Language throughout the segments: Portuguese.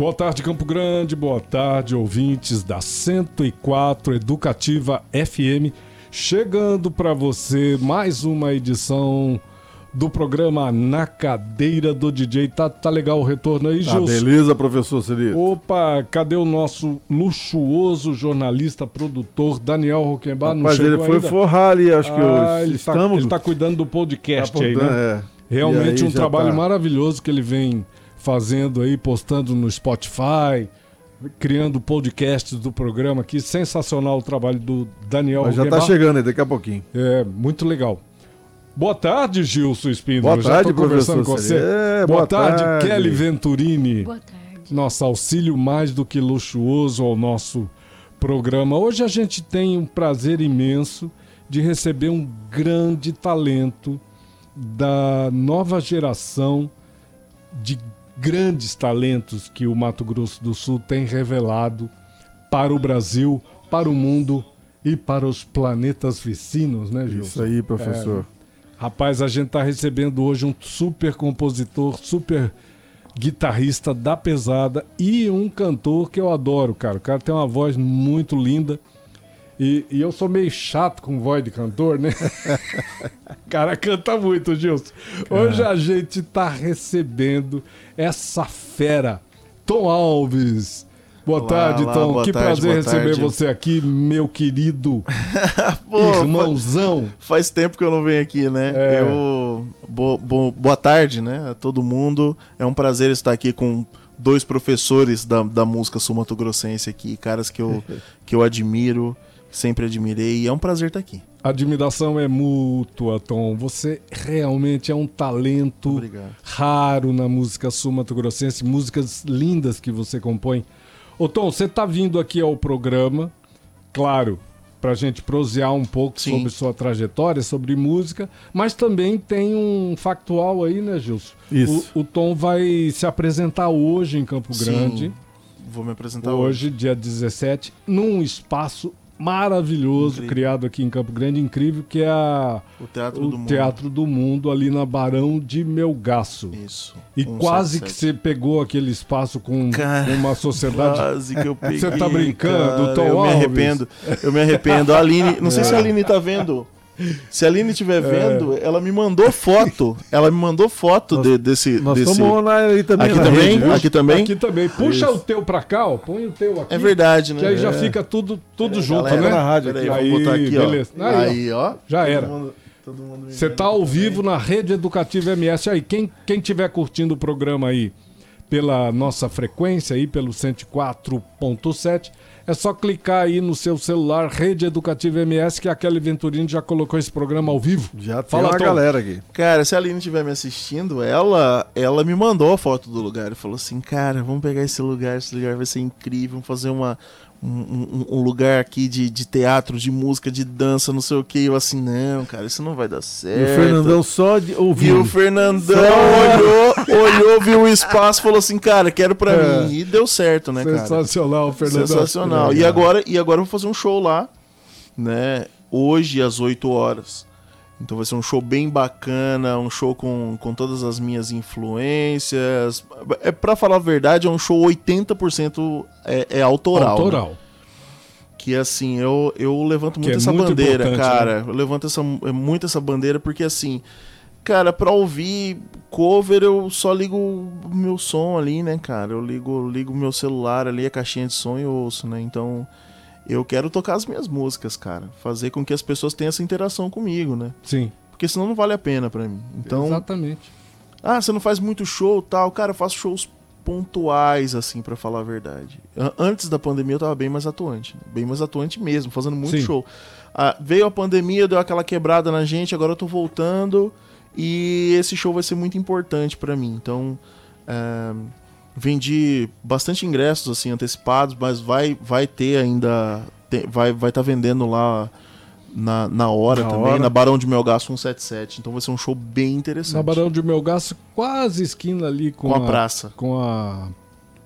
Boa tarde, Campo Grande. Boa tarde, ouvintes da 104 Educativa FM. Chegando para você mais uma edição do programa Na Cadeira do DJ. Tá, tá legal o retorno aí, Tá Gilson? beleza, professor Celito? Opa, cadê o nosso luxuoso jornalista, produtor, Daniel Roquembar? Rapaz, ele foi ainda? forrar ali, acho que Ah, os, ele, tá, estamos... ele tá cuidando do podcast tá aí, né? é. Realmente um trabalho tá. maravilhoso que ele vem fazendo aí, postando no Spotify, criando podcasts do programa aqui. Sensacional o trabalho do Daniel Mas já tá Roquembar. chegando aí, daqui a pouquinho. É, muito legal. Boa tarde, Gilson Espíndola. Boa Já tarde, professor com você. É, boa, boa tarde, tarde. Kelly Venturini. Boa tarde. Nosso auxílio mais do que luxuoso ao nosso programa. Hoje a gente tem um prazer imenso de receber um grande talento da nova geração de grandes talentos que o Mato Grosso do Sul tem revelado para o Brasil, para o mundo e para os planetas vizinhos, né, Gilson? Isso aí, professor. Rapaz, a gente tá recebendo hoje um super compositor, super guitarrista da pesada e um cantor que eu adoro, cara. O cara tem uma voz muito linda. E, e eu sou meio chato com voz de cantor, né? o cara canta muito, Gilson. Hoje a gente tá recebendo essa fera, Tom Alves. Boa Olá, tarde, olá, Tom. boa que tarde, prazer receber tarde. você aqui, meu querido Pô, irmãozão. Faz tempo que eu não venho aqui, né? É. Eu. Bo, bo- boa tarde, né? A todo mundo. É um prazer estar aqui com dois professores da, da música sul-mato-grossense aqui, caras que eu, que eu admiro, sempre admirei, e é um prazer estar aqui. A admiração é mútua, Tom. Você realmente é um talento Obrigado. raro na música sul-mato-grossense, músicas lindas que você compõe. Ô Tom, você tá vindo aqui ao programa, claro, pra gente prosear um pouco Sim. sobre sua trajetória, sobre música, mas também tem um factual aí, né, Gilson? Isso. O, o Tom vai se apresentar hoje em Campo Sim, Grande, Vou me apresentar hoje. hoje, dia 17, num espaço maravilhoso Incrível. criado aqui em Campo Grande, incrível, que é a, O Teatro o do Mundo. Teatro do Mundo ali na Barão de Melgaço. Isso. E Um quase que 177. você pegou aquele espaço com Cara, uma sociedade. Quase que eu peguei. Você tá brincando, cara. Tom Eu me Alves? arrependo. Eu me arrependo. A Aline, não sei se a Aline tá vendo. Se a Aline estiver vendo, ela me mandou foto. Ela me mandou foto Nós- de- desse. Nós desse... estamos na- aí também Aqui na também? rede? Aqui também? Aqui também. Puxa Isso. o teu pra cá, ó. Põe o teu aqui. É verdade, né? Que aí já É. fica tudo, tudo junto, Galera, né? na rádio aqui, ó. vou botar Aí, aqui, beleza. ó. Aí, ó. Aí, ó. Já era. mundo- Você vendo tá ao vivo na Rede Educativa MS. Aí, quem, quem tiver curtindo o programa aí pela nossa frequência aí, pelo 104.7, é só clicar aí no seu celular, Rede Educativa MS, que a Kelly Venturini já colocou esse programa ao vivo. Já tem Fala, galera aqui. Cara, se a Aline estiver me assistindo, ela, ela me mandou a foto do lugar e falou assim: Cara, vamos pegar esse lugar, esse lugar vai ser incrível, vamos fazer uma, um, um- lugar aqui de, de teatro, de música, de dança, não sei o que. Eu assim: Não, cara, isso não vai dar certo. E o Fernandão só de E ouvir. o Fernandão olhou, olhou, viu o espaço, falou assim, cara, quero pra É. mim. E deu certo, né, cara? Sensacional, Fernando. Sensacional. E agora, e agora eu vou fazer um show lá, né? Hoje às 8 horas. Então vai ser um show bem bacana, um show com, com todas as minhas influências. É para falar a verdade, é um show 80% é, é autoral. né? Autoral. Que assim, eu, eu levanto Que muito é essa muito bandeira, cara. Eu levanto essa, é muito essa bandeira porque assim, cara, pra ouvir cover eu só ligo o meu som ali, né, cara? Eu ligo ligo o meu celular ali, a caixinha de som e ouço, né? Então, eu quero tocar as minhas músicas, cara. Fazer com que as pessoas tenham essa interação comigo, né? Sim, Porque senão não vale a pena pra mim. Então, exatamente. ah, você não faz muito show tal. Cara, eu faço shows pontuais, assim, pra falar a verdade. An- Antes da pandemia eu tava bem mais atuante. né? Bem mais atuante mesmo, fazendo muito Sim. show. Ah, veio a pandemia, deu aquela quebrada na gente, agora eu tô voltando e esse show vai ser muito importante pra mim. Então, é, vendi bastante ingressos, assim, antecipados, mas vai, vai ter ainda... tem- vai vai tá vendendo lá na, na hora Na também, hora. na Barão de Melgaço 177. Então vai ser um show bem interessante. Na Barão de Melgaço, quase esquina ali com, Com a praça. Com a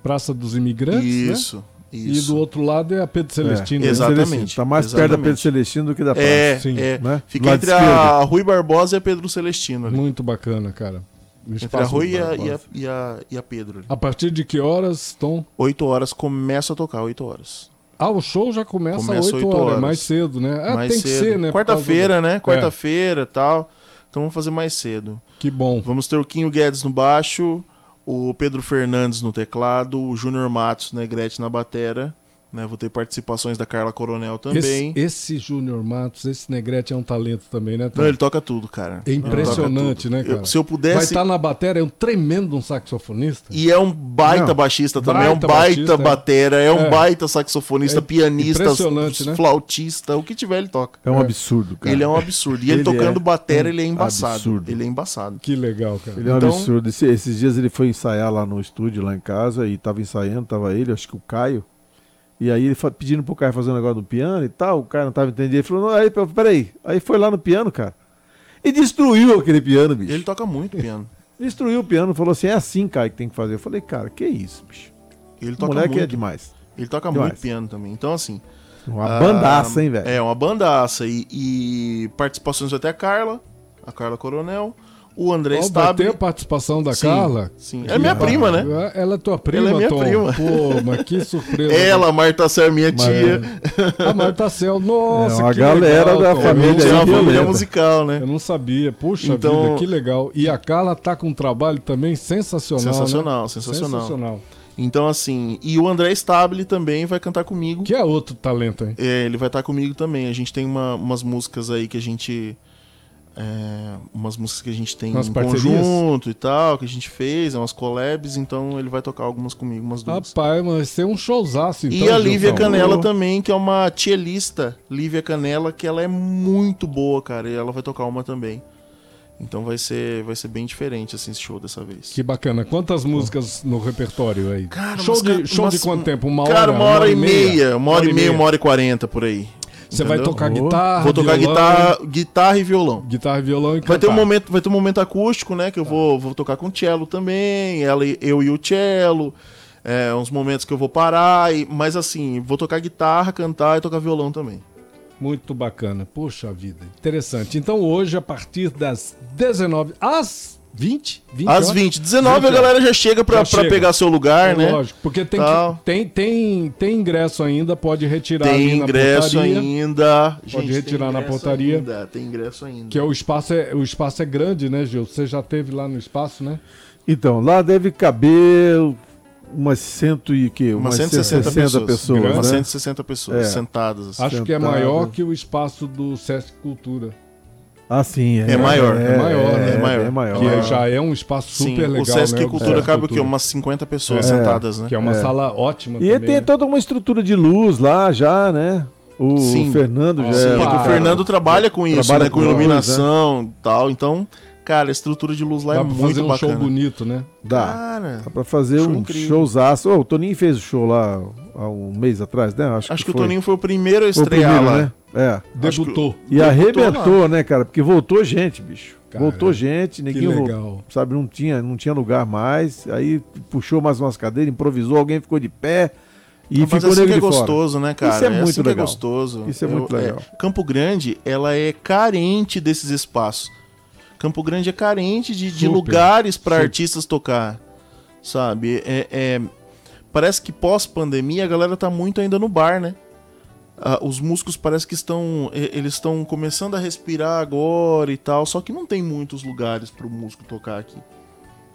Praça dos Imigrantes, né? Isso, E isso. do outro lado é a Pedro Celestino. É? Exatamente, Celestino. Tá mais perto da exatamente. Pedro Celestino do que da praça. É, Sim, é. né? Fica entre a Rui Barbosa e a Pedro Celestino ali. Muito bacana, cara. Entre a Rui e a, e, a, e, a, e a Pedro ali. A partir de que horas, Tom? 8 horas começa a tocar, 8 horas. Ah, o show já começa, Começa às 8 oito horas, horas. mais cedo, né? Ah, mais tem cedo. que ser, né? Quarta-feira, né? Quarta-feira e tal. Então vamos fazer mais cedo. do- Que bom. Vamos ter o Quinho Guedes no baixo, o Pedro Fernandes no teclado, o Júnior Matos, Negrete na batera. Né? Vou ter participações da Carla Coronel também. Esse, esse Júnior Matos, esse Negrete é um talento também, né? Tom? Não, ele toca tudo, cara. É impressionante, né, tudo. Eu- cara? se eu Vai pudesse. estar na bateria, é um tremendo um saxofonista. E é um baita Não, baixista também, é um baita é. batera, é um É. baita saxofonista, É pianista, impressionante, né? flautista, o que tiver ele toca. É um É. absurdo, cara. Ele é um absurdo. E ele, Ele tocando é batera, um ele é embaçado. absurdo. Ele é embaçado. Que legal, cara. Ele é um Então- absurdo. Esse- esses dias ele foi ensaiar lá no estúdio, lá em casa, e tava ensaiando, tava ele, acho que o Caio. E aí ele pedindo pro Caio fazer um negócio no piano e tal, o Caio não tava entendendo. Ele falou, não, aí, peraí. Aí foi lá no piano, cara. E destruiu aquele piano, bicho. Ele toca muito piano. Destruiu o piano, falou assim, é assim, Caio, que tem que fazer. Eu falei, cara, que isso, bicho. Ele toca moleque é muito. demais. Ele toca Demais. muito piano também. Então, assim. Uma ah, bandaça, hein, velho. É, uma bandaça. E, e participações até a Carla, a Carla Coronel, o André Stabile. ter a participação da Sim, Carla. Sim. É minha prima, né? Ela é tua prima, Ela é minha Tom? prima. Pô, mas que surpresa. Ela, Marta Cel, minha Mas- tia. A Marta Cel, nossa, É, uma que galera legal, da Tom. família É uma família musical, né? Eu não sabia. Puxa Então- vida, que legal. E a Carla tá com um trabalho também sensacional, né? Sensacional, sensacional. Sensacional. Então, assim. E o André Stabile também vai cantar comigo. Que é outro talento, hein? É, ele vai estar comigo também. A gente tem uma- umas músicas aí que a gente. É, umas músicas que a gente tem Umas em parcerias? conjunto e tal, que a gente fez, é umas collabs, então ele vai tocar algumas comigo, umas duas. Rapaz, mas vai ser um showzaço, então. e a Lívia Gilson. Canela também, que é uma tielista, Lívia Canela, que ela é muito boa, cara, e ela vai tocar uma também. Então vai ser, vai ser bem diferente assim, esse show dessa vez. Que bacana. Quantas músicas no repertório aí? Cara, show umas de, show umas- de quanto tempo? Uma hora? Cara, uma hora, e meia, uma hora e meia, meia. uma hora e quarenta por aí. Você vai tocar Oh. guitarra, Vou tocar violão, guitarra, guitarra e violão. guitarra e violão e Vai cantar. ter, um momento, vai ter um momento acústico, né? Que eu vou, vou tocar com o cello também. Ela, eu e o cello. É, uns momentos que eu vou parar. E, mas assim, vou tocar guitarra, cantar e tocar violão também. Muito bacana. Puxa vida. Interessante. Então hoje, a partir das 19 às 20? 20 Às horas? 20. 19 a 20 galera já chega chega. pegar seu lugar, É né? Lógico, porque tem, que, tem, tem, tem ingresso ainda, pode retirar Tem ali na ingresso ainda. Pode tem retirar na portaria. ainda, Tem ingresso ainda. Que é o espaço é, o espaço é grande, né, Gil? Você já teve lá no espaço, né? Então, lá deve caber umas cento e que? Umas Umas 160 pessoas. pessoas, Grande. Umas né? 160 pessoas É. sentadas. assim. Acho que é Sentado. maior que o espaço do Sesc Cultura. Ah, sim. É, É maior, é maior, né? É, É maior. é maior. Que já é um espaço Sim, super legal, o Sesc né? Cultura cabe o quê? Umas 50 pessoas É. sentadas, né? Que é uma É. sala ótima E também. tem né? toda uma estrutura de luz lá já, né? O Sim. Fernando já sim, é. É que o. Fernando trabalha com isso, Trabalha né? Com com luz, iluminação e tal. Então, cara, a estrutura de luz lá Dá é pra muito fazer um bacana. show bonito, né? Dá. Cara, Dá pra fazer Show um incrível. showzaço. Ô, o Toninho fez o show lá há um mês atrás, né? Acho, acho que, o foi. Toninho foi o primeiro a o estrear primeiro, lá. né? É. Debutou. E Debutou arrebentou, né, cara? Porque voltou gente, bicho. Cara, voltou gente, Que ninguém legal. sabe, não tinha, não tinha lugar mais. Aí puxou mais umas cadeiras, improvisou, alguém ficou de pé e Mas ficou assim que é de fora. gostoso, né, cara? Isso é muito assim que legal. é gostoso. Isso é muito legal. Campo Grande, ela é carente desses espaços. Campo Grande é carente de, de lugares para artistas tocar, sabe? É, é- parece que pós-pandemia a galera tá muito ainda no bar, né? Ah, os músicos parece que estão eles estão começando a respirar agora e tal, só que não tem muitos lugares para o músico tocar aqui.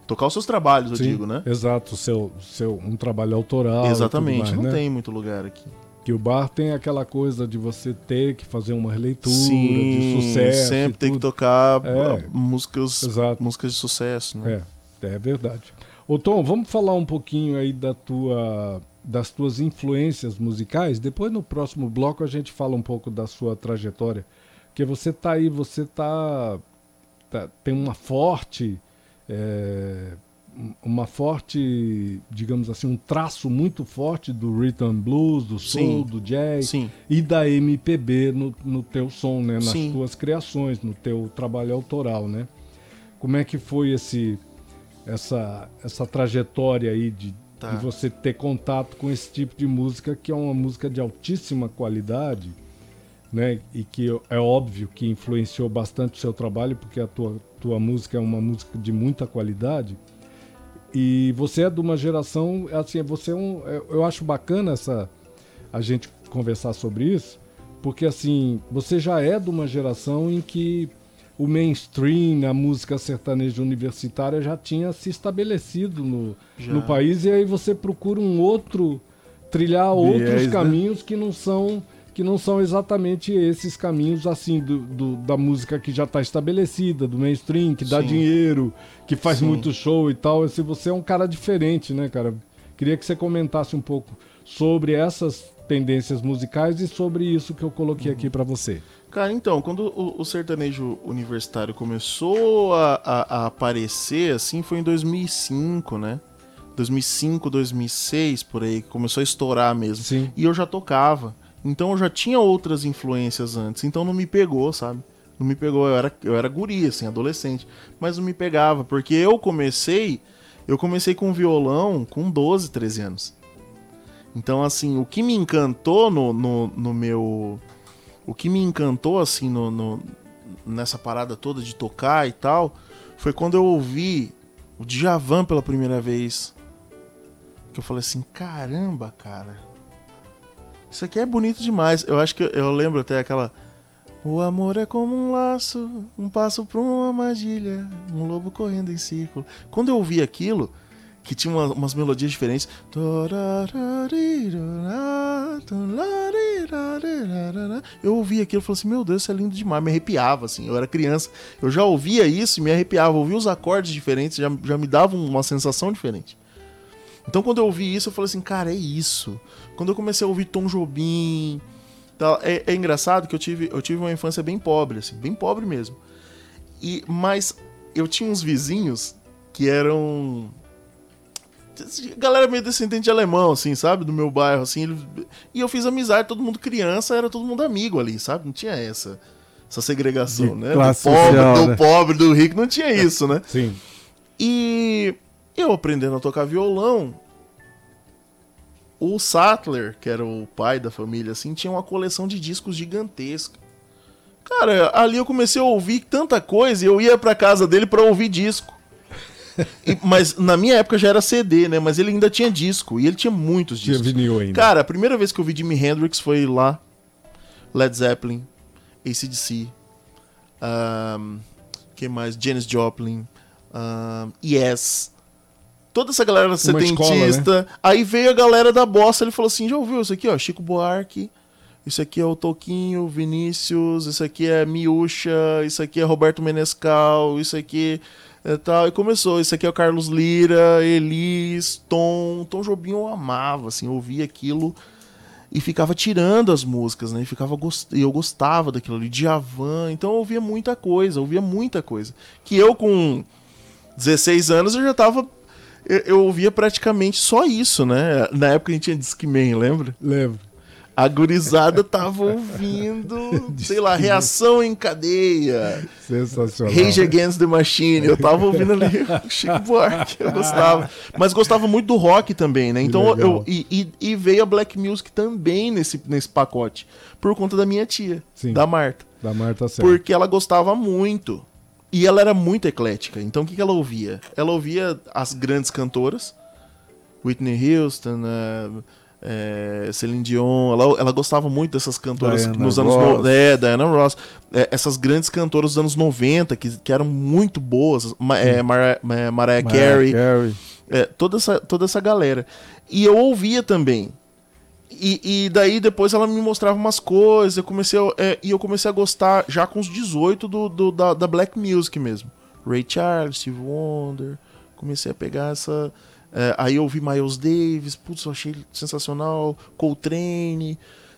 Tocar os seus trabalhos, eu Sim, digo, né? Exato, seu, seu, um trabalho autoral. Exatamente, mais, não né? tem muito lugar aqui. Que o bar tem aquela coisa de você ter que fazer uma releitura Sim, de sucesso. sempre tem que tocar É. ah, músicas, Exato. músicas de sucesso, né? É, é verdade. Ô Tom, vamos falar um pouquinho aí da tua, das tuas influências musicais. Depois no próximo bloco a gente fala um pouco da sua trajetória. Porque você tá aí, você tá, tá tem uma forte é, uma forte, digamos assim, um traço muito forte do rhythm blues, do soul, Sim. do jazz Sim. e da MPB no, no teu som, né? Nas Sim. tuas criações, no teu trabalho autoral, né? Como é que foi esse essa essa trajetória aí de, Tá. de você ter contato com esse tipo de música que é uma música de altíssima qualidade, né? E que é óbvio que influenciou bastante o seu trabalho porque a tua tua música é uma música de muita qualidade. E você é de uma geração, assim, você é um, eu- eu acho bacana essa a gente conversar sobre isso, porque assim, você já é de uma geração em que o mainstream, a música sertaneja universitária já tinha se estabelecido no, Já. no país e aí você procura um outro trilhar outros Viés, né? caminhos que não são que não são exatamente esses caminhos assim do, do- da música que já está estabelecida, do mainstream, que dá Sim. dinheiro, que faz Sim. muito show e tal. Esse, você é um cara diferente, né, cara? Queria que você comentasse um pouco sobre essas tendências musicais e sobre isso que eu coloquei aqui pra você. Cara, então, quando o, o sertanejo universitário começou a, a- a aparecer, assim, foi em 2005, né? 2005, 2006, por aí, começou a estourar mesmo. Sim. E eu já tocava. Então eu já tinha outras influências antes, então não me pegou, sabe? Não me pegou, eu era, eu era guri, assim, adolescente. Mas não me pegava, porque eu comecei, eu comecei com violão com 12, 13 anos. Então, assim, o que me encantou no, no, no meu. O que me encantou, assim, no, no- nessa parada toda de tocar e tal, foi quando eu ouvi o Djavan pela primeira vez. Que eu falei assim: caramba, cara. Isso aqui é bonito demais. Eu acho que eu, eu lembro até aquela. O amor é como um laço, um passo pra uma armadilha, um lobo correndo em círculo. Quando eu ouvi aquilo, que tinha uma- umas melodias diferentes. Eu ouvi aquilo e falei assim: Meu Deus, isso é lindo demais. Me arrepiava, assim. Eu era criança. Eu já ouvia isso e me arrepiava. Eu ouvia os acordes diferentes, já, já me dava uma sensação diferente. Então, quando eu ouvi isso, eu falei assim: Cara, é isso. Quando eu comecei a ouvir Tom Jobim. tal, É, é engraçado que eu tive, eu tive uma infância bem pobre, assim, bem pobre mesmo. E, mas eu tinha uns vizinhos que eram galera meio descendente de alemão, assim, sabe? Do meu bairro, assim. eles- E eu fiz amizade, todo mundo criança, era todo mundo amigo ali, sabe? Não tinha essa, essa segregação, De né? do pobre, social, do né? pobre, do rico, não tinha isso, né? Sim. E eu aprendendo a tocar violão, o Sattler, que era o pai da família, assim, tinha uma coleção de discos gigantesca. Cara, ali eu comecei a ouvir tanta coisa e eu ia pra casa dele pra ouvir disco. E- mas na minha época já era CD, né? Mas ele ainda tinha disco e ele tinha muitos Tinha discos. vinil ainda. Cara, a primeira vez que eu vi Jimi Hendrix foi lá. Led Zeppelin, ACDC, um, que mais? Janis Joplin, um, Yes. Toda essa galera escola, setentista. Aí veio a galera da bossa, ele falou assim: já ouviu isso aqui, ó? Chico Buarque. Isso aqui é o Toquinho, Vinícius, isso aqui é Miúcha, isso aqui é Roberto Menescal, isso aqui é tal. E começou, isso aqui é o Carlos Lira, Elis, Tom. Tom Jobim eu amava, assim, eu ouvia aquilo e ficava tirando as músicas, né? E ficava gost... eu gostava daquilo ali, Djavan. Então eu ouvia muita coisa, eu ouvia muita coisa. Que eu com 16 anos eu já tava. Eu, eu ouvia praticamente só isso, né? Na época a gente tinha Discman, lembra? Lembro. A gurizada tava ouvindo, sei lá, reação em cadeia. Sensacional. Rage Against the Machine. Eu tava ouvindo ali o Chico Buarque, eu gostava. Mas gostava muito do rock também, né? Então eu. E, e- e veio a Black Music também nesse, nesse pacote. Por conta da minha tia, Sim. da Marta. Da Marta Serra. Porque ela gostava muito. E ela era muito eclética. Então o que, que ela ouvia? Ela ouvia as grandes cantoras. Whitney Houston, eh, Celine Dion. Ela, ela gostava muito dessas cantoras Diana nos anos... Ross. No, é, Diana Ross. Eh, essas grandes cantoras dos anos 90, que, que eram muito boas. Ma, eh, Mariah, Carey. Carey. É, toda, essa, toda essa galera. E eu ouvia também. E, e daí depois ela me mostrava umas coisas, eu comecei a, é, e eu comecei a gostar já com os 18 do, do- da, da Black Music mesmo. Ray Charles, Steve Wonder, Comecei a pegar essa. é, aí eu ouvi Miles Davis, putz, eu achei sensacional. Coltrane.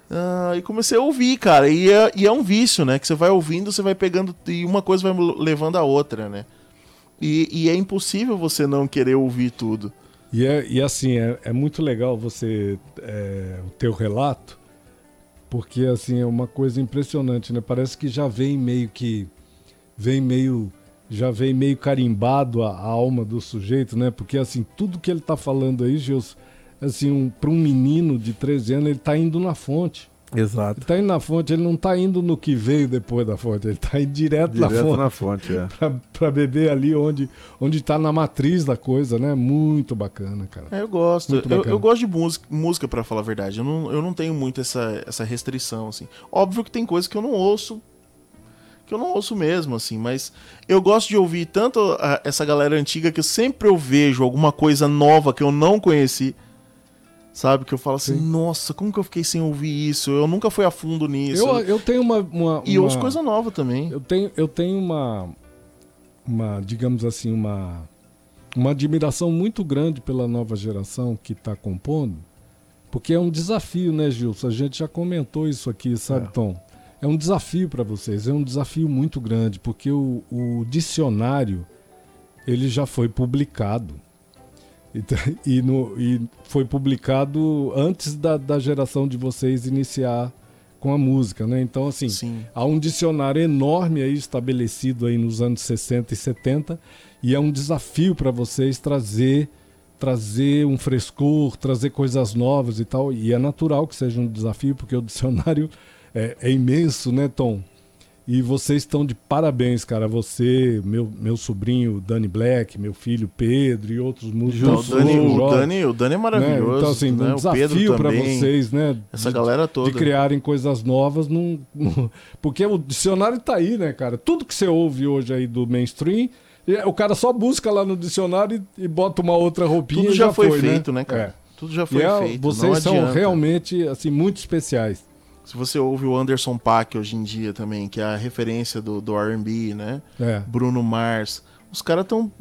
Ah, e comecei a ouvir, cara. E é, e é um vício, né? Que você vai ouvindo, você vai pegando. E uma coisa vai levando a outra, né? E, e é impossível você não querer ouvir tudo. E, é, e assim, é, é muito legal você. é, o teu relato, porque assim, é uma coisa impressionante, né? Parece que já vem meio que. Vem meio. Já vem meio carimbado a, a alma do sujeito, né? Porque assim, tudo que ele tá falando aí, Gilson, assim, um, para um menino de 13 anos, ele tá indo na fonte. Exato. Ele tá indo na fonte, ele não tá indo no que veio depois da fonte, ele tá indo direto, na Direto fonte. na fonte, é. Pra, pra beber ali onde, onde tá na matriz da coisa, né? Muito bacana, cara. É, eu gosto. Eu, eu gosto de música, música para falar a verdade. Eu não, eu não tenho muito essa, essa restrição, assim. Óbvio que tem coisas que eu não ouço, que eu não ouço mesmo, assim. Mas eu gosto de ouvir tanto a- essa galera antiga que sempre eu vejo alguma coisa nova que eu não conheci. Sabe? Que eu falo assim, Sim. nossa, como que eu fiquei sem ouvir isso? Eu nunca fui a fundo nisso. Eu, eu tenho uma. uma, E uma- ouço coisa nova também. Eu tenho, eu tenho uma, uma, digamos assim, uma, uma admiração muito grande pela nova geração que está compondo, porque é um desafio, né, Gilson? A gente já comentou isso aqui, sabe, É. Tom? É um desafio para vocês, é um desafio muito grande, porque o, o dicionário ele já foi publicado. E, t- e no- e foi publicado antes da, da geração de vocês iniciar com a música, né? Então, assim, Sim. Há um dicionário enorme aí estabelecido aí nos anos 60 e 70 e é um desafio para vocês trazer trazer um frescor, trazer coisas novas e tal. E é natural que seja um desafio porque o dicionário é, é imenso, né, Tom? E vocês estão de parabéns, cara. Você, meu, meu sobrinho Dani Black, meu filho Pedro e outros Não, o, músicos. Dani, o, Dani, o Dani é né? maravilhoso. Então, assim, né? um o desafio para vocês, né? Essa de- galera toda. de criarem coisas novas num, porque o dicionário tá aí, né, cara? Tudo que você ouve hoje aí do mainstream, e o cara só busca lá no dicionário e, e bota uma outra roupinha Tudo e já, foi, né? feito, né, cara? É. Tudo já foi é, feito. vocês são realmente assim muito especiais. Se você ouve o Anderson Paak hoje em dia também, que é a referência do, do R&B, né? É. Bruno Mars. Os caras estão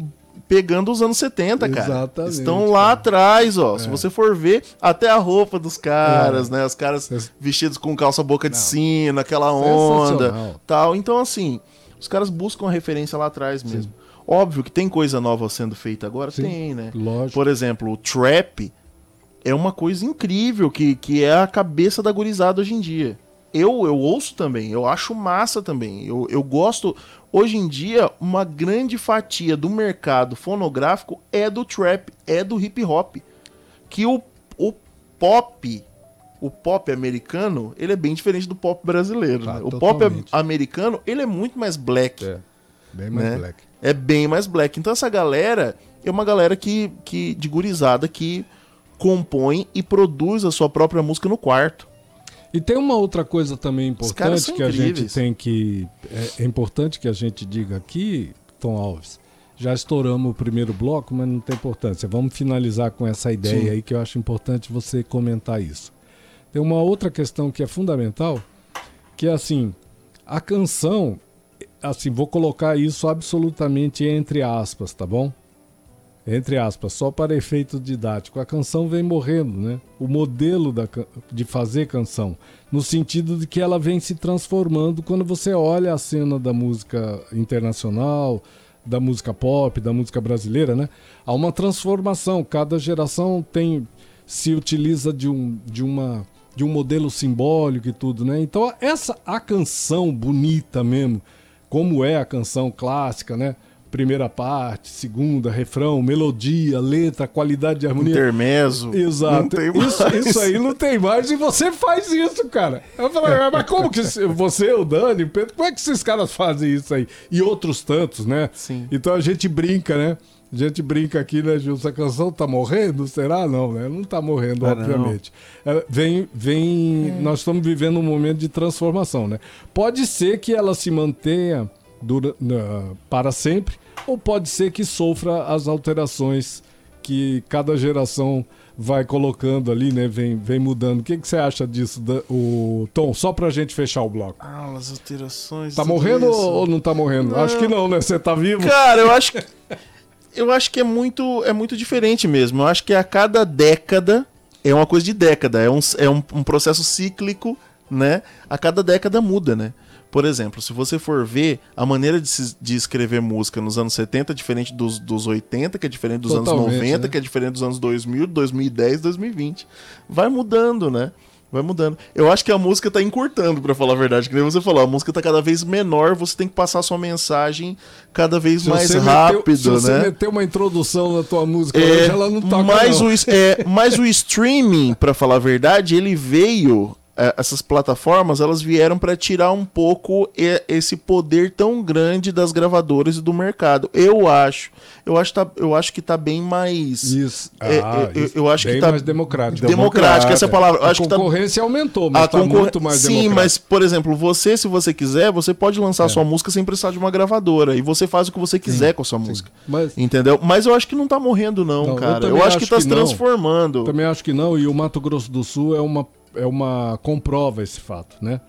pegando os anos 70, cara. Exatamente, Estão lá cara. atrás, ó. Se É. você for ver, até a roupa dos caras, É. né? Os caras vestidos com calça boca de Não. sino, aquela onda, tal. Então, assim, os caras buscam a referência lá atrás mesmo. Óbvio que tem coisa nova sendo feita agora, Sim. tem, né? Lógico. Por exemplo, o trap é uma coisa incrível que, que é a cabeça da gurizada hoje em dia. Eu, eu ouço também, eu acho massa também. Eu, eu gosto. Hoje em dia, uma grande fatia do mercado fonográfico é do trap, é do hip hop. Que o, o pop, o pop americano, ele é bem diferente do pop brasileiro. Ah, né? O pop totalmente. americano, ele é muito mais black É. Bem mais né? black. é bem mais black. Então essa galera é uma galera que, que de gurizada que compõe e produz a sua própria música no quarto. E tem uma outra coisa também importante que a gente tem que. É, é importante que a gente diga aqui, Tom Alves. Já estouramos o primeiro bloco, mas não tem importância. Vamos finalizar com essa ideia Sim. aí que eu acho importante você comentar isso. Tem uma outra questão que é fundamental, que é assim, a canção, assim, vou colocar isso absolutamente entre aspas, tá bom? Entre aspas, só para efeito didático. A canção vem morrendo, né? O modelo da, de fazer canção. No sentido de que ela vem se transformando quando você olha a cena da música internacional, da música pop, da música brasileira, né? Há uma transformação. Cada geração tem se utiliza de um, de uma de um modelo simbólico e tudo, né? Então essa a canção bonita mesmo, como é a canção clássica, né? Primeira parte, segunda, refrão, melodia, letra, qualidade de harmonia. Intermezzo. Exato. Não tem isso, mais. isso aí não tem mais e você faz isso, cara. Eu falei, "Ah, mas como que você, o Dani, o Pedro, como é que esses caras fazem isso aí? E outros tantos, né? Sim. Então a gente brinca, né? A gente brinca aqui, né, Gil? Essa canção tá morrendo? Será? Não, né? Não tá morrendo, Ah, obviamente. É, vem, vem. Nós estamos vivendo um momento de transformação, né? Pode ser que ela se mantenha dura- na- para sempre, ou pode ser que sofra as alterações que cada geração vai colocando ali, né? Vem, vem mudando. O que, que você acha disso, da- o Tom? Só pra gente fechar o bloco. Ah, as alterações. Tá morrendo isso. ou não tá morrendo? Acho que não, né? Você tá vivo? Cara, eu acho que. eu acho que é muito, é muito diferente mesmo. Eu acho que a cada década é uma coisa de década, é um, é um, um processo cíclico, né? A cada década muda, né? Por exemplo, se você for ver, a maneira de, se- de escrever música nos anos 70 é diferente dos, dos 80, que é diferente dos anos Totalmente, 90, né? que é diferente dos anos 2000, 2010, 2020. Vai mudando, né? Vai mudando. Eu acho que a música tá encurtando, pra falar a verdade. Que nem você falou, a música tá cada vez menor, você tem que passar sua mensagem cada vez Se mais você rápido, meteu, se você né? meter uma introdução na tua música É, hoje, ela não toca mas, não. O, é, mas o streaming, pra falar a verdade, ele veio. É, essas plataformas elas vieram pra tirar um pouco esse poder tão grande das gravadoras e do mercado. Eu acho, eu acho, tá, eu acho que tá bem mais Isso. É, Ah, eu- isso. eu acho que Bem tá- mais democrático. democrática. Essa é a palavra. Eu A acho que tá, concorrência aumentou, mas a tá concor- muito mais Sim, democrático. mas, por exemplo, você, se você quiser, você pode lançar É. sua música sem precisar de uma gravadora. E você faz o que você quiser com a sua música. Mas Entendeu? Mas eu acho que não tá morrendo, não, Não, eu cara. Eu, também acho que acho tá que se não. transformando. também acho que não, e o Mato Grosso do Sul é uma, é uma comprova esse fato, né?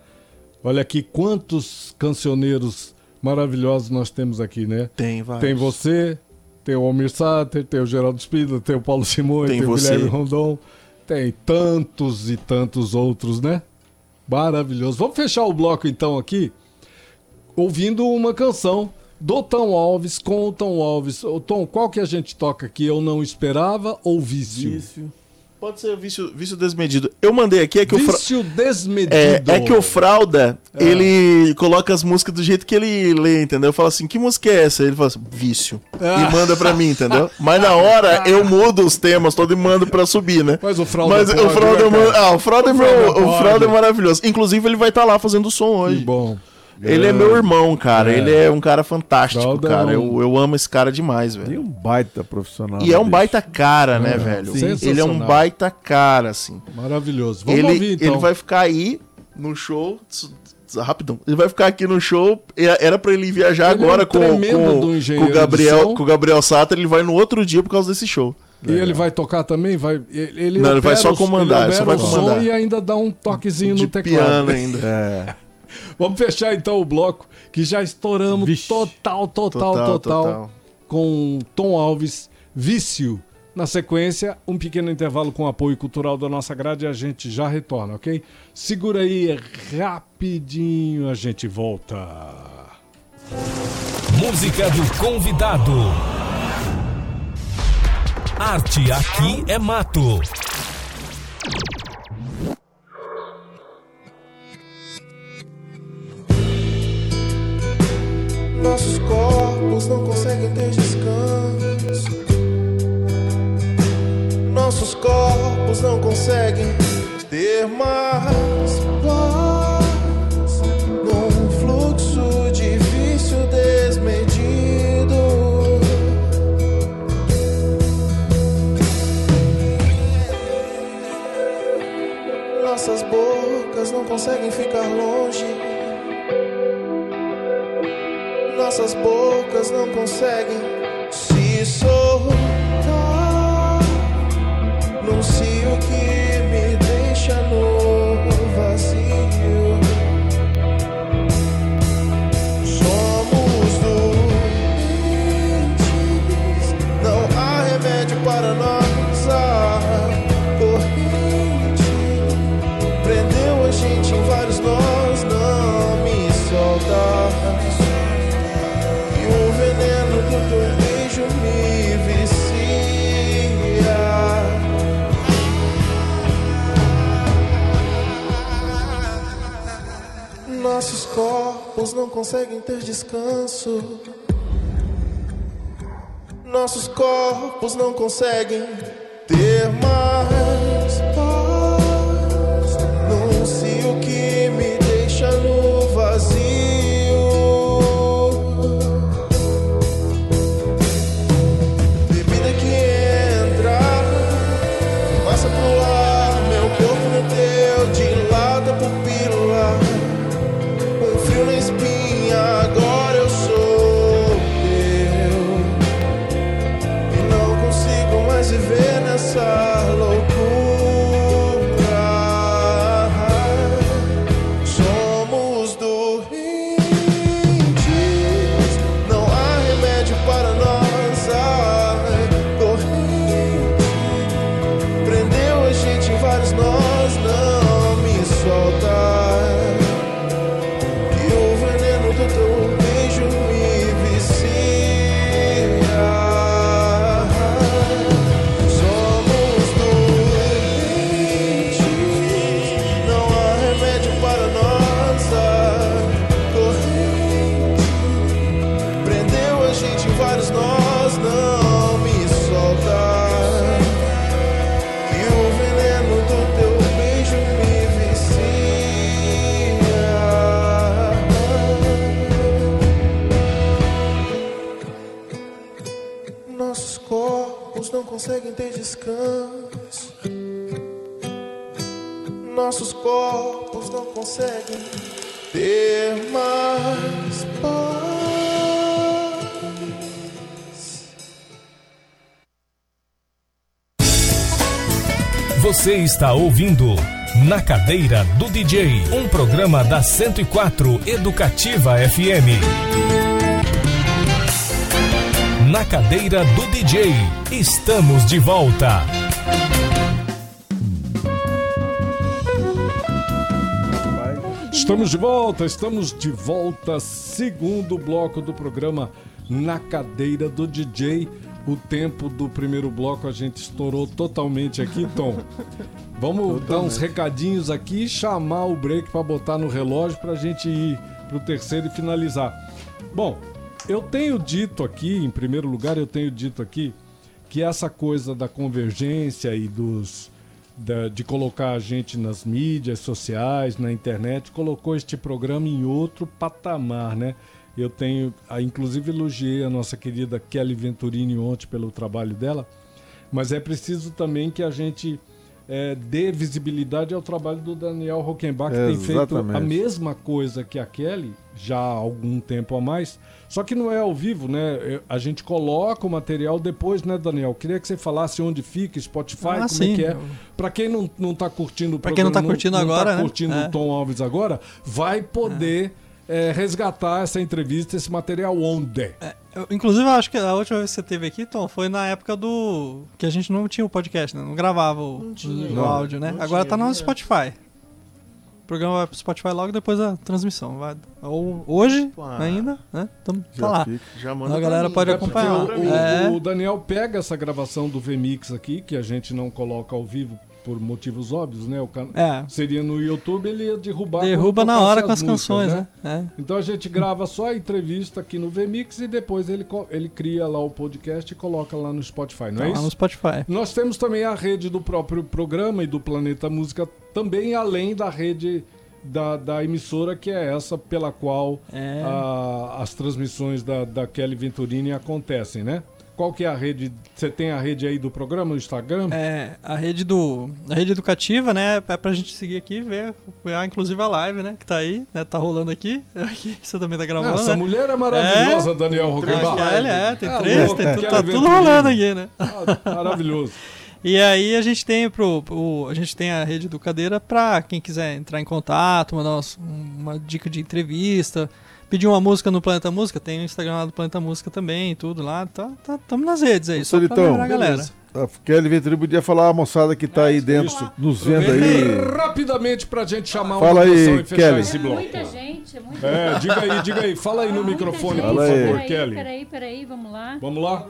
Olha aqui quantos cancioneiros maravilhosos nós temos aqui, né? Tem, vai. Tem você, tem o Almir Sater, tem o Geraldo Spindler, tem o Paulo Simões, Tem tem, o. Guilherme Rondon, tem tantos e tantos outros, né? Maravilhoso. Vamos fechar o bloco então aqui, ouvindo uma canção do Tom Alves com o Tom Alves. Tom, qual que a gente toca aqui? Eu não esperava ou vício? Vício. Pode ser vício, vício desmedido. Eu mandei aqui, é que o Fra... Vício desmedido. É, é que o Fralda, ele coloca as músicas do jeito que ele lê, entendeu? Fala assim, que música é essa? Ele fala assim, vício. Ah. E manda pra mim, entendeu? Mas na hora eu mudo os temas todo e mando pra subir, né? Mas o Fralda Mas pode, o Fralda, né, é ah, o Fralda é O Fralda o Fralda é maravilhoso. Inclusive ele vai estar lá fazendo som Que hoje. bom. Ele é meu irmão, cara. É. Ele é um cara fantástico, Fralda é cara. Eu, eu amo esse cara demais, E velho. um baita profissional. E é um bicho. baita cara, né, É, velho? sensacional. Ele é um baita cara, assim. Maravilhoso. Vamos ele, ouvir então. ele vai ficar aí no show. Rapidão. Ele vai ficar aqui no show. e Era pra ele viajar Ele é agora um com, com, com o Gabriel, com o Gabriel Satter. Ele vai no outro dia por causa desse show. E ele vai tocar também? Vai, ele, ele Não, ele vai só comandar, Ele só vai comandar. e ainda dá um toquezinho de no teclado. piano ainda. É. Vamos fechar então o bloco, que já estouramos Vixe. total, total, total, Total, total. com Tom Alves, Vício. Na sequência, um pequeno intervalo com apoio cultural da nossa grade e a gente já retorna, ok? Segura aí, rapidinho a gente volta. Música do convidado. Arte aqui é mato. Nossos corpos não conseguem ter descanso. Nossos corpos não conseguem ter mais paz num fluxo de vício desmedido. Nossas bocas não conseguem ficar longe. Nossas bocas não conseguem se soltar. Num cio que corpos não conseguem ter descanso. Nossos corpos não conseguem descanso. Nossos corpos não conseguem ter mais paz. Você está ouvindo Na Cadeira do DJ, um programa da 104 Educativa FM. Na Cadeira do DJ, estamos de volta. Estamos de volta, estamos de volta. Segundo bloco do programa Na Cadeira do DJ. O tempo do primeiro bloco a gente estourou totalmente aqui, Tom. Vamos dar uns recadinhos aqui e chamar o break para botar no relógio para a gente ir pro terceiro e finalizar. Bom, eu tenho dito aqui, em primeiro lugar, eu tenho dito aqui que essa coisa da convergência e dos da- de colocar a gente nas mídias sociais, na internet, colocou este programa em outro patamar, né? Eu tenho, ah, inclusive elogiei a nossa querida Kelly Venturini ontem pelo trabalho dela, mas é preciso também que a gente eh, dê visibilidade ao trabalho do Daniel Rockenbach, que tem feito a mesma coisa que a Kelly já há algum tempo a mais, só que não é ao vivo, né? A gente coloca o material depois, né, Daniel? Queria que você falasse onde fica, Spotify, Ah, como é sim. que é. Pra quem não, não tá curtindo o Pra quem não programa, tá curtindo agora, tá né? curtindo É. o Tom Alves agora, vai poder eh, resgatar essa entrevista, esse material onde? Eu, inclusive, eu acho que a última vez que você teve aqui, Tom, foi na época do. que a gente não tinha o podcast, né? Não gravava o, tinha, o não. áudio, né? Não Agora tinha, tá no é. Spotify. O programa vai pro Spotify logo depois da transmissão. Vai, ou hoje Pá. ainda, né? Então Já tá lá. fica. Já A manda pra galera mim, pode acompanhar. mim. O, É. o Daniel pega essa gravação do VMix aqui, que a gente não coloca ao vivo por motivos óbvios, né? O can... É. Seria no YouTube, ele ia derrubar. Derruba na hora com as músicas, canções, né? né? É. Então a gente grava só a entrevista aqui no VMix e depois ele, ele cria lá o podcast e coloca lá no Spotify, não Tá é lá no isso? Spotify. Nós temos também a rede do próprio programa e do Planeta Música, também além da rede da, da emissora, que é essa pela qual É. a- as transmissões da, da Kelly Venturini acontecem, né? Qual que é a rede? Você tem a rede aí do programa, no Instagram? É, a rede do. A rede educativa, né? É pra gente seguir aqui e ver, inclusive a live, né? Que tá aí, né? Tá rolando aqui. aqui você também tá gravando. Essa né? mulher é maravilhosa, Daniel A Rockenbach. Kelly, é, tem Ah, três, tem tudo, tá tudo rolando aqui, né? Ah, maravilhoso. E aí a gente tem pro, pro- a gente tem a rede do Cadeira pra quem quiser entrar em contato, mandar umas- uma dica de entrevista, pedir uma música no Planeta Música, tem o Instagram lá do Planeta Música também, tudo lá, tá, tá, tamo nas redes aí, só pra Solitão, lembrar a galera. beleza. A Kelly Venturini podia falar a moçada que tá aí dentro, isso. nos vendo aí. Rapidamente pra gente chamar Fala uma aí, e Kelly. esse É bloco. muita gente, é muita É, diga aí, diga aí. Fala aí no muita microfone, gente. por Fala aí. favor, Peraí, Kelly. Peraí, peraí, vamos lá. Vamos lá?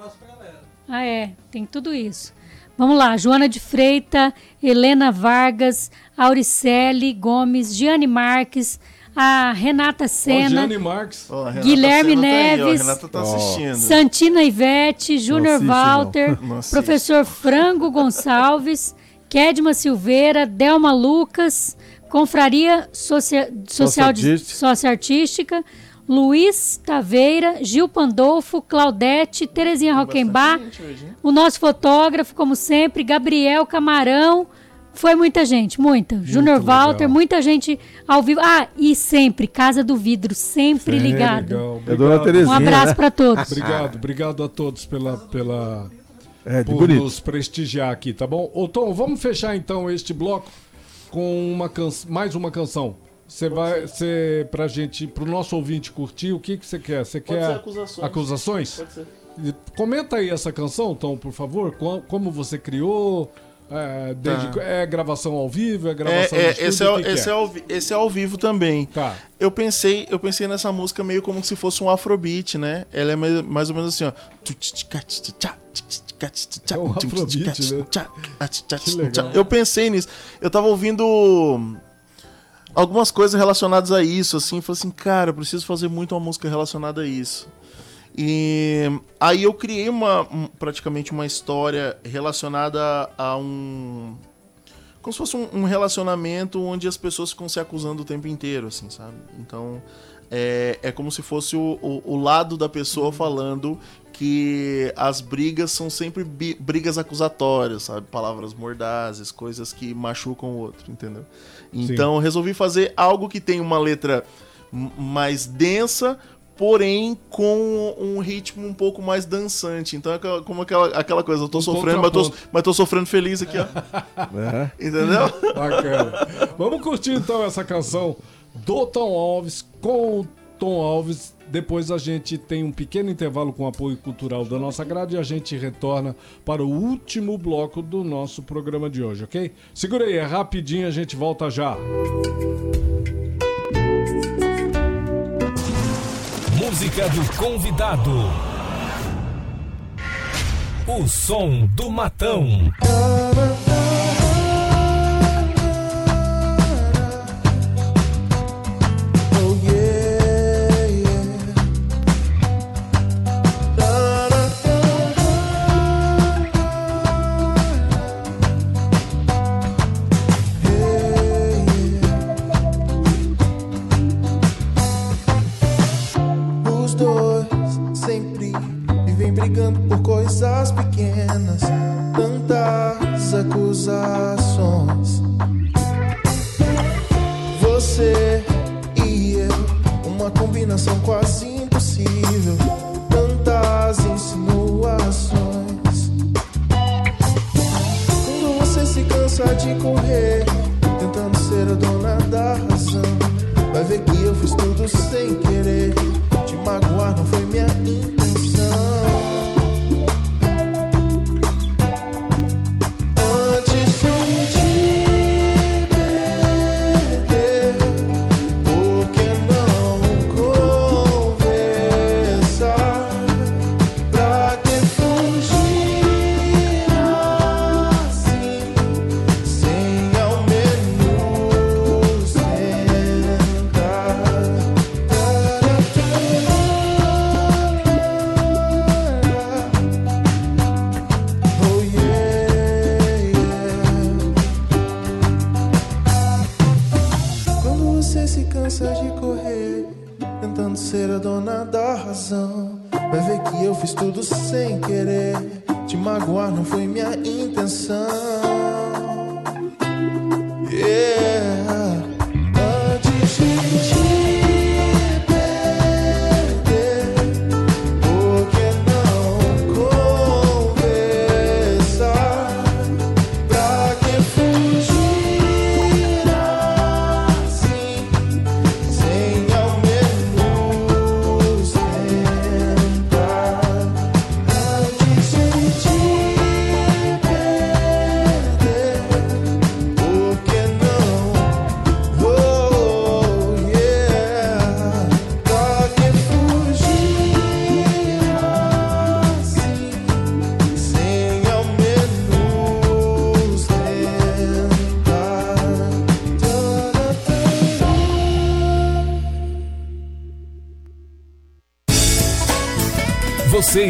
Ah, é, tem tudo isso. Vamos lá, Joana de Freita, Helena Vargas, Auricelli Gomes, Giane Marques, a Renata Ó, Sena, Gianni Marques. Ó, a Renata Guilherme Senna tá aí, Neves. tá Ó. assistindo. Santina Ivete, Júnior. Walter, Não professor Frango Gonçalves, Kedma Silveira, Delma Lucas, Confraria Socia- Social. Socioartística, Luiz Taveira, Gil Pandolfo, Claudete, Terezinha Roquembar, o nosso fotógrafo, como sempre, Gabriel Camarão. Foi muita gente, muita. Júnior legal. Walter, muita gente ao vivo. Ah, e sempre, Casa do Vidro, sempre ligado. Legal, É Dona obrigado. Terezinha. Um abraço né? para todos. Obrigado, obrigado a todos pela, pela É, de por bonito. nos prestigiar aqui, tá bom? Ô Tom, vamos fechar então este bloco com uma can... mais uma canção. Você vai ser pra gente, pro nosso ouvinte curtir, o que que você quer? Você quer ser acusações. acusações? Pode ser. Comenta aí essa canção, Tom, por favor. Como você criou? É, desde- Tá. é gravação ao vivo? É É, gravação no é, estúdio? esse, é, o o- que que esse, é ao, esse é ao vivo também. Tá. Eu pensei, eu pensei nessa música meio como se fosse um afrobeat, né? Ela é mais, mais ou menos assim, ó. É um afrobeat, né? Que. Eu pensei nisso. Eu tava ouvindo algumas coisas relacionadas a isso, assim, falei assim, cara, eu preciso fazer muito uma música relacionada a isso. E aí eu criei uma um- praticamente uma história relacionada a um como se fosse um, um relacionamento onde as pessoas ficam se acusando o tempo inteiro, assim, sabe? Então é, é como se fosse o, o, o lado da pessoa falando que as brigas são sempre brigas acusatórias, sabe? Palavras mordazes, coisas que machucam o outro, entendeu? Então eu resolvi fazer algo que tem uma letra mais densa, porém com um ritmo um pouco mais dançante. Então é como aquela, aquela coisa, eu tô Um sofrendo, mas tô, mas tô sofrendo feliz aqui, ó. É. Entendeu? Bacana. Vamos curtir então essa canção do Tom Alves com o Tom Alves. Depois a gente tem um pequeno intervalo com o apoio cultural da nossa grade e a gente retorna para o último bloco do nosso programa de hoje, ok? Segura aí, é rapidinho, a gente volta já. Música do convidado. O som do matão. Pequenas, tantas acusações. Você e eu, uma combinação quase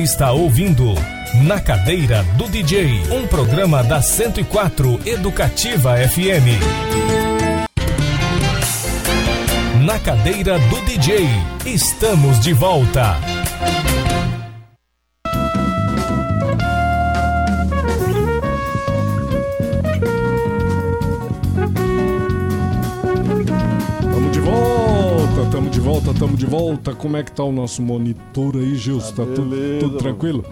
está ouvindo Na Cadeira do DJ, um programa da 104 Educativa FM. Na Cadeira do DJ, estamos de volta. De volta, tamo de volta. Como é que tá o nosso monitor aí, Gilson? Tá, tudo, beleza, tudo mano. tranquilo?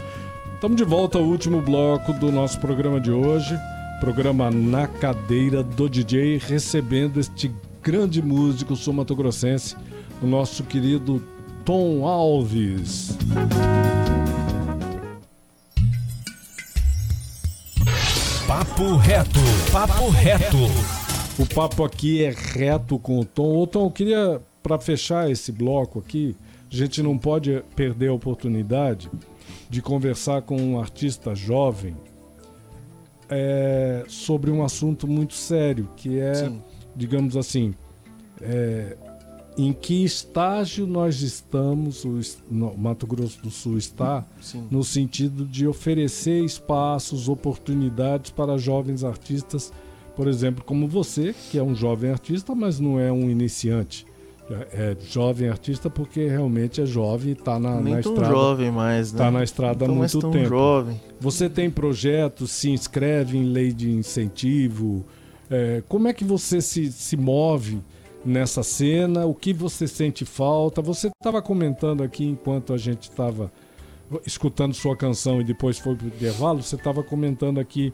Tamo de volta ao último bloco do nosso programa de hoje. Programa Na Cadeira do DJ, recebendo este grande músico sul-mato-grossense, o nosso querido Tom Alves. Papo reto, papo reto. O papo aqui é reto com o Tom. Ô, Tom, eu queria, para fechar esse bloco aqui, a gente não pode perder a oportunidade de conversar com um artista jovem é, sobre um assunto muito sério, que é, Sim. digamos assim, é, em que estágio nós estamos, o Mato Grosso do Sul está, Sim. no sentido de oferecer espaços, oportunidades para jovens artistas, por exemplo, como você, que é um jovem artista, mas não é um iniciante. É jovem artista porque realmente é jovem e está na, na estrada. jovem mais, né? Tá na estrada há muito tão tempo. jovem. Você tem projetos, se inscreve em lei de incentivo? É, como é que você se, se move nessa cena? O que você sente falta? Você estava comentando aqui enquanto a gente estava escutando sua canção e depois foi para o intervalo, você estava comentando aqui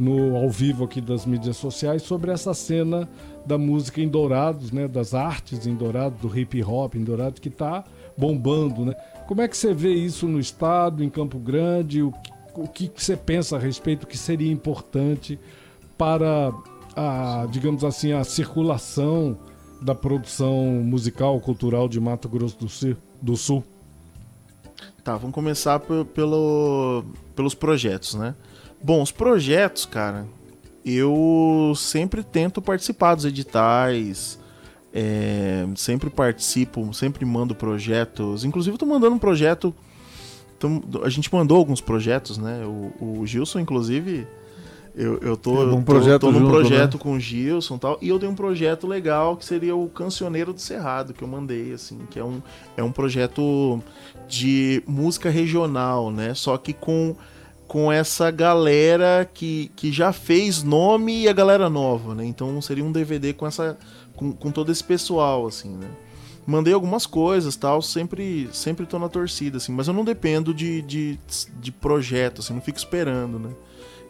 no ao vivo aqui das mídias sociais sobre essa cena da música em Dourados, né, das artes em Dourados, do hip hop em Dourados que está bombando, né? Como é que você vê isso no estado, em Campo Grande? O que, o que você pensa a respeito que seria importante para a, digamos assim, a circulação da produção musical, cultural de Mato Grosso do Sul? Do Sul? Tá, vamos começar pe- pelo, pelos projetos, né? Bom, os projetos, cara, eu sempre tento participar dos editais, é, sempre participo, sempre mando projetos. Inclusive, eu tô mandando um projeto. a gente mandou alguns projetos, né? O, o Gilson, inclusive, eu, eu tô, um tô- projeto tô num junto, projeto né? com o Gilson e tal. E eu tenho um projeto legal que seria o Cancioneiro do Cerrado, que eu mandei, assim, que é um, é um projeto de música regional, né? Só que com, com essa galera que, que já fez nome e a galera nova, né? Então seria um DVD com essa com, com todo esse pessoal, assim, né? Mandei algumas coisas, tal, sempre sempre tô na torcida, assim, mas eu não dependo de, de, de projeto, assim, não fico esperando, né?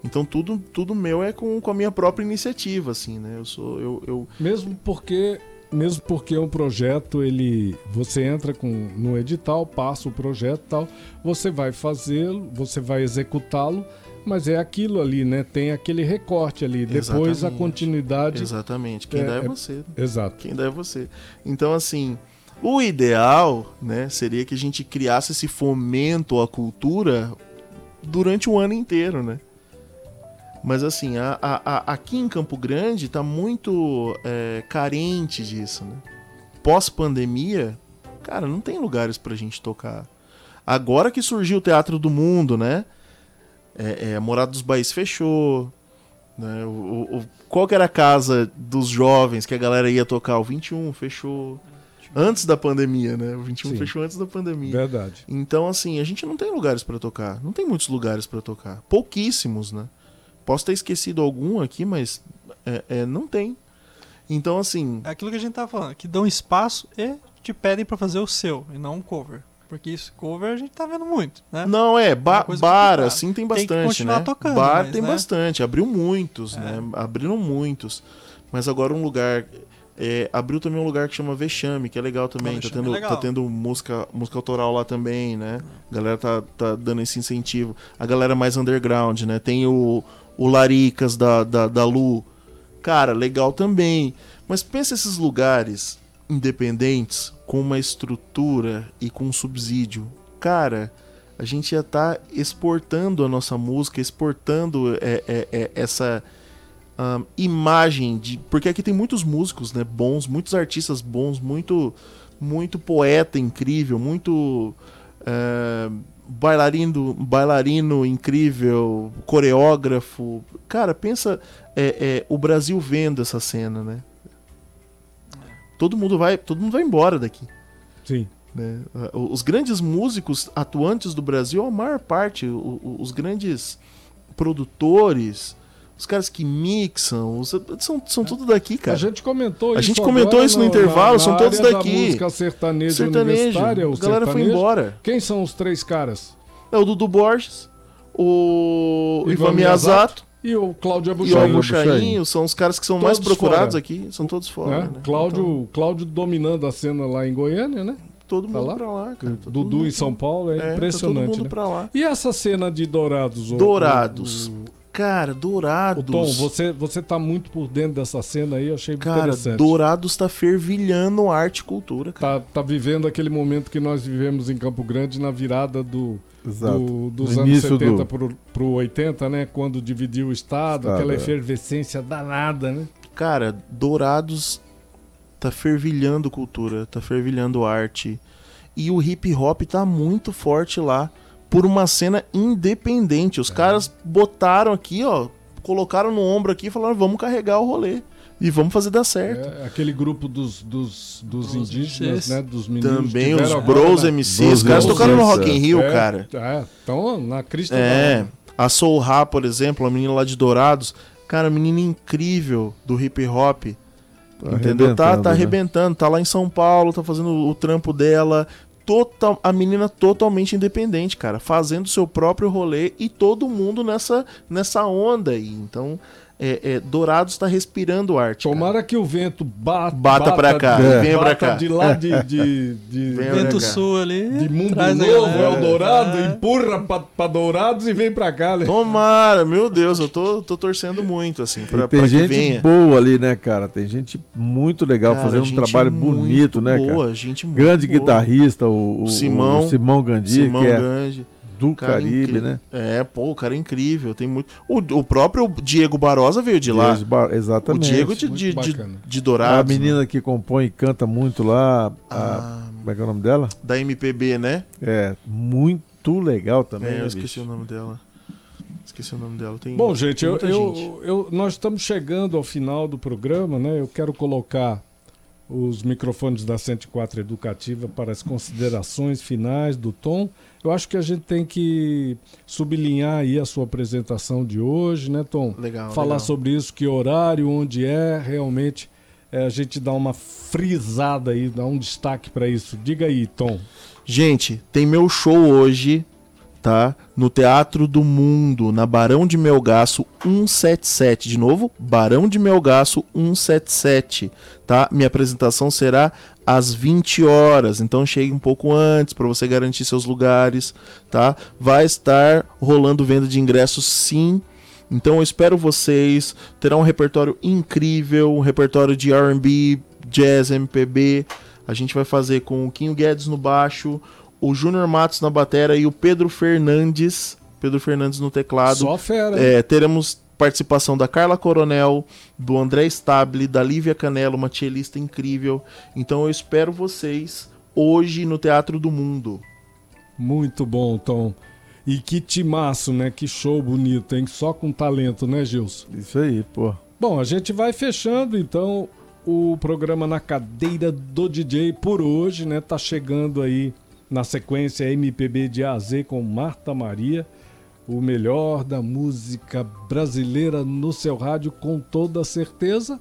Então tudo, tudo meu é com, com a minha própria iniciativa, assim, né? Eu sou eu, eu Mesmo porque mesmo porque um projeto ele você entra com no edital, passa o projeto e tal, você vai fazê-lo, você vai executá-lo, mas é aquilo ali, né? Tem aquele recorte ali, depois a continuidade. exatamente, quem É, dá é é- você. Exato. Quem dá é você. Então, assim, o ideal, né, seria que a gente criasse esse fomento à cultura durante o ano inteiro, né? Mas assim, a- a- a- aqui em Campo Grande tá muito é, carente disso, né? Pós-pandemia, cara, não tem lugares pra gente tocar. Agora que surgiu o Teatro do Mundo, né? É, é, a Morada dos Baís fechou. Né? O, o- qual que era a casa dos jovens que a galera ia tocar? O 21 fechou. Antes da pandemia, né? O 21 Sim. fechou antes da pandemia. Verdade. Então, assim, a gente não tem lugares pra tocar. Não tem muitos lugares pra tocar. Pouquíssimos, né? Posso ter esquecido algum aqui, mas é, é, não tem. Então, assim, É aquilo que a gente tava falando, que dão espaço e te pedem pra fazer o seu, e não um cover. Porque isso, cover a gente tá vendo muito, né? Não, é, ba coisa bar, assim, tem Tem bastante, continuar né? tocando, bar mas, tem né? bastante, abriu muitos, É. né? Abriram muitos. Mas agora um lugar. é, abriu também um lugar que chama Vexame, que é legal também. Tá, Vexame é tendo, legal. tá tendo música, música autoral lá também, né? A galera tá, tá dando esse incentivo. A galera mais underground, né? Tem o, o Laricas da, da, da Lu. Cara, legal também. Mas pensa esses lugares independentes com uma estrutura e com um subsídio. Cara, a gente ia estar exportando a nossa música, exportando é, é, é, essa ahn, imagem de. Porque aqui tem muitos músicos né, bons, muitos artistas bons, muito, muito poeta incrível, muito. é, bailarino, bailarino incrível, coreógrafo. Cara, pensa é, é, o Brasil vendo essa cena, né? Todo mundo vai, todo mundo vai embora daqui. Sim. né? Os grandes músicos atuantes do Brasil, a maior parte, o- o- os grandes produtores, os caras que mixam, os- são, são tudo daqui, cara. A gente comentou A isso gente comentou isso no intervalo, são todos daqui. Da música sertaneja, Sertanejo, universitária, a galera foi sertanejo. embora. Quem são os três caras? É o Dudu Borges, o Ivan Ivan Miyazato E o Cláudio e o Abuchain. Abuchain, são os caras que são mais Todos procurados fora. aqui, são todos fora. né? né? Cláudio, Então, Cláudio dominando a cena lá em Goiânia, né? todo mundo tá lá? pra lá, cara. Tá todo Dudu em São Paulo, é, É, impressionante, tá todo mundo né? pra lá. E essa cena de Dourados? o- Dourados. O, Cara, Dourados. o Tom, você, você tá muito por dentro dessa cena aí, eu achei Cara, interessante. Dourados tá fervilhando arte e cultura, cara. Tá, tá vivendo aquele momento que nós vivemos em Campo Grande na virada do, Exato. do- dos No anos início 70 do- pro, pro 80, né? Quando dividiu o Estado, Estado, aquela é. efervescência danada, né? Cara, Dourados tá fervilhando cultura, tá fervilhando arte. E o hip hop tá muito forte lá por uma cena independente. Os caras botaram aqui, ó, colocaram no ombro aqui e falaram: vamos carregar o rolê. E vamos fazer dar certo. É, aquele grupo dos, dos, dos indígenas, MCs. né? Dos meninos. Também os agora Bros na- MCs, os caras tocaram no Rock é. in Rio, É, cara. É, estão na crista É, a Soul Ra, por exemplo, a menina lá de Dourados, cara, menina incrível do hip hop. Tá entendeu? Tá, arrebentando, tá né? arrebentando, tá lá em São Paulo, tá fazendo o trampo dela. Total, a menina totalmente independente, cara, fazendo seu próprio rolê e todo mundo nessa, nessa onda aí. Então, é, é, Dourados tá respirando arte. cara. Tomara que o vento bata, Bata pra cá, de- venha pra bata cá. de lá de, de, de, Venha Vento. Sul ali. de Mundo Novo, galera. Eldorado, É. empurra pra, pra Dourados e vem pra cá, né? Tomara, meu Deus, eu tô, tô torcendo muito, assim, pra que gente venha. boa ali, né, cara? Tem gente muito legal Cara, fazendo um trabalho muito bonito, né, cara? boa, Gente muito Grande boa. guitarrista, o, o- Simão. o Simão Gandhi, Simão que é Gange. Do Cara Caribe, incrível. né? É, pô, o cara é incrível. Tem muito. O, o próprio Diego Barosa veio de lá. Bar- O Exatamente. Diego de, de, de, de A Dourados. menina que compõe e canta muito lá, a- Ah, como é que é o nome dela? da MPB, né? É, muito legal também, é, né, eu esqueci bicho? o nome dela. Esqueci o nome dela. Tem, Bom, gente, tem eu, muita eu- gente. eu- nós estamos chegando ao final do programa, né? Eu quero colocar os microfones da 104 Educativa para as considerações finais do Tom. Eu acho que a gente tem que sublinhar aí a sua apresentação de hoje, né, Tom? Legal. Falar legal. sobre isso, que horário, onde é, realmente é, a gente dá uma frisada aí, dá um destaque para isso. Diga aí, Tom. Gente, tem meu show hoje, tá? No Teatro do Mundo, na Barão de Melgaço 177. De novo, Barão de Melgaço 177, tá? Minha apresentação será às 20 horas, então chegue um pouco antes para você garantir seus lugares, tá? Vai estar rolando venda de ingressos sim. Então eu espero vocês. Terá um repertório incrível, um repertório de R&B, jazz, MPB. A gente vai fazer com o Quinho Guedes no baixo, o Júnior Matos na batera e o Pedro Fernandes, Pedro Fernandes no teclado. Só fera. hein? É, teremos participação da Carla Coronel, do André Stable, da Lívia Canelo, uma cellista incrível. Então eu espero vocês hoje no Teatro do Mundo. Muito bom, Tom. E que timaço, né? Que show bonito, hein? Só com talento, né, Gilson? Isso aí, pô. Bom, a gente vai fechando então o programa na cadeira do DJ por hoje, né? Tá chegando aí na sequência MPB de A a Z com Marta Maria, o melhor da música brasileira no seu rádio com toda certeza.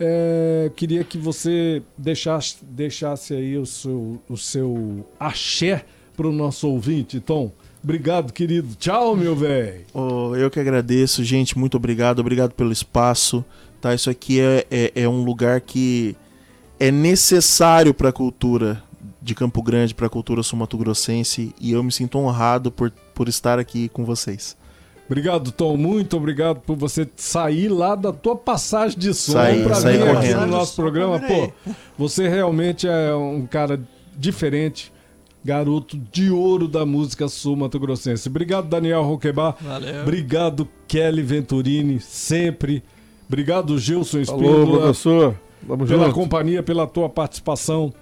É, queria que você deixasse, deixasse aí o seu, o seu axé para o nosso ouvinte, Tom. Obrigado, querido. Tchau, meu velho. Oh, eu que agradeço, gente. Muito obrigado. Obrigado pelo espaço. Tá? Isso aqui é, é, é um lugar que é necessário para a cultura de Campo Grande, para a cultura sul-mato-grossense. E eu me sinto honrado por, por estar aqui com vocês. Obrigado, Tom. Muito obrigado por você sair lá da tua passagem de som para vir aqui correndo. no nosso programa. Pô, você realmente é um cara diferente, garoto de ouro da música sul-mato-grossense. Obrigado, Daniel Roquebar. Valeu. Obrigado, Kelly Venturini, sempre. Obrigado, Gilson Falou, Espíndola, professor. Vamos pela junto. companhia, pela tua participação.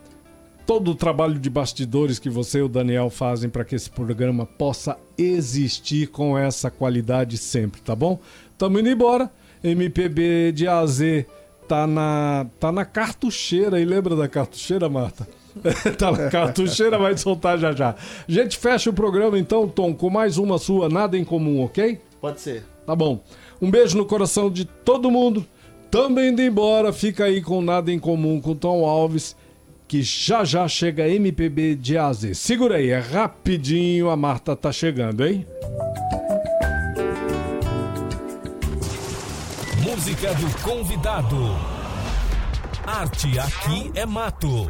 Todo o trabalho de bastidores que você e o Daniel fazem para que esse programa possa existir com essa qualidade sempre, tá bom? Tamo indo embora. MPB de A a Z tá na, tá na cartucheira. E lembra da cartucheira, Marta? tá na cartucheira, vai soltar já já. A gente fecha o programa então, Tom, com mais uma sua, nada em comum, ok? Pode ser. Tá bom. Um beijo no coração de todo mundo. Também indo embora, fica aí com Nada em Comum com Tom Alves, que já já chega MPB de AZ. Segura aí, é rapidinho, a Marta tá chegando, hein? Música do convidado. Arte aqui é mato.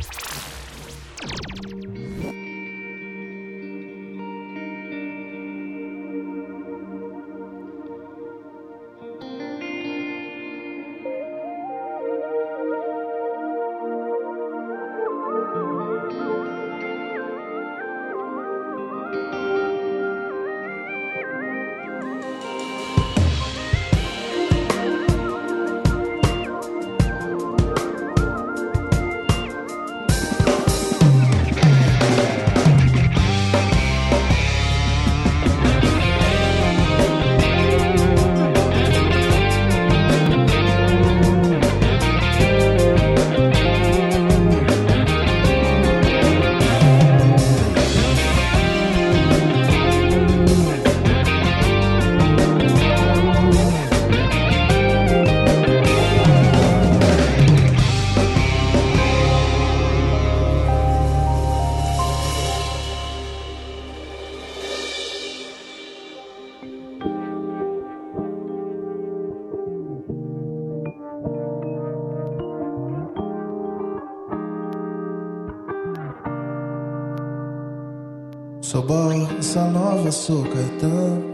Nova, sou Caetano.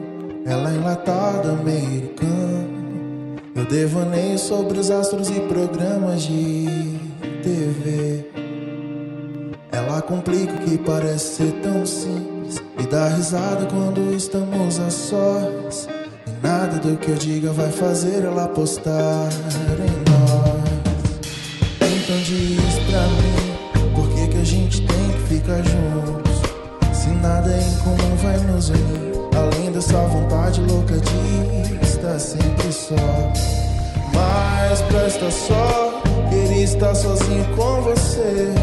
Ela é enlatada, americana. Eu devaneio sobre os astros e programas de TV. Ela complica o que parece ser tão simples. E dá risada quando estamos a sós. E nada do que eu diga vai fazer ela apostar em nós. Então diz pra mim, por que, que a gente tem que ficar juntos? Nada em comum vai nos unir. Além dessa vontade louca de estar sempre só. Mas presta só, queria estar sozinho com você.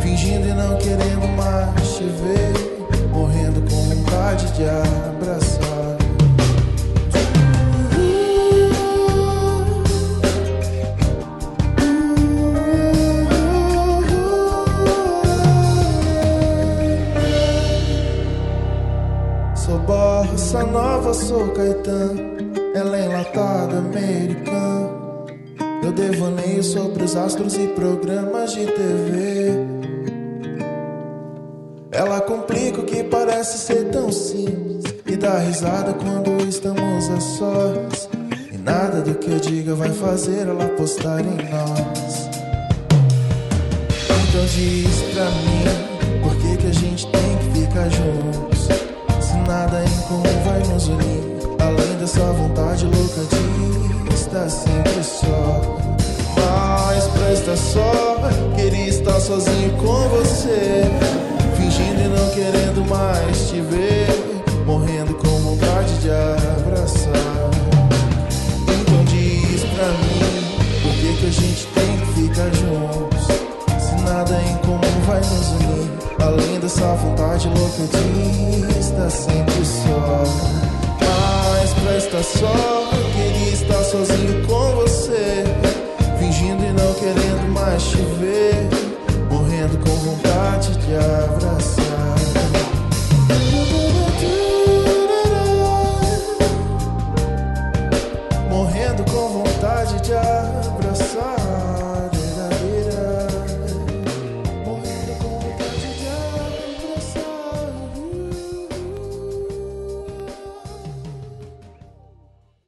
Fingindo e não querendo mais te ver. Morrendo com vontade de abraçar. Bossa nova, sou Caetano. Ela é enlatada, americana. Eu devaneio sobre os astros e programas de TV. Ela complica o que parece ser tão simples. E dá risada quando estamos a sós. E nada do que eu diga vai fazer ela apostar em nós. Então diz pra mim, por que, que a gente tem que ficar juntos? Se nada em comum vai nos unir. Além dessa vontade louca de estar sempre só. Mas presta só, queria estar sozinho com você. Fingindo e não querendo mais te ver. Morrendo com vontade de abraçar. Então diz pra mim, por que, que a gente tem que ficar juntos? Se nada em comum Além dessa vontade louca de estar sempre só. Mas presta só, queria estar sozinho com você. Fingindo e não querendo mais te ver. Morrendo com vontade de abraçar.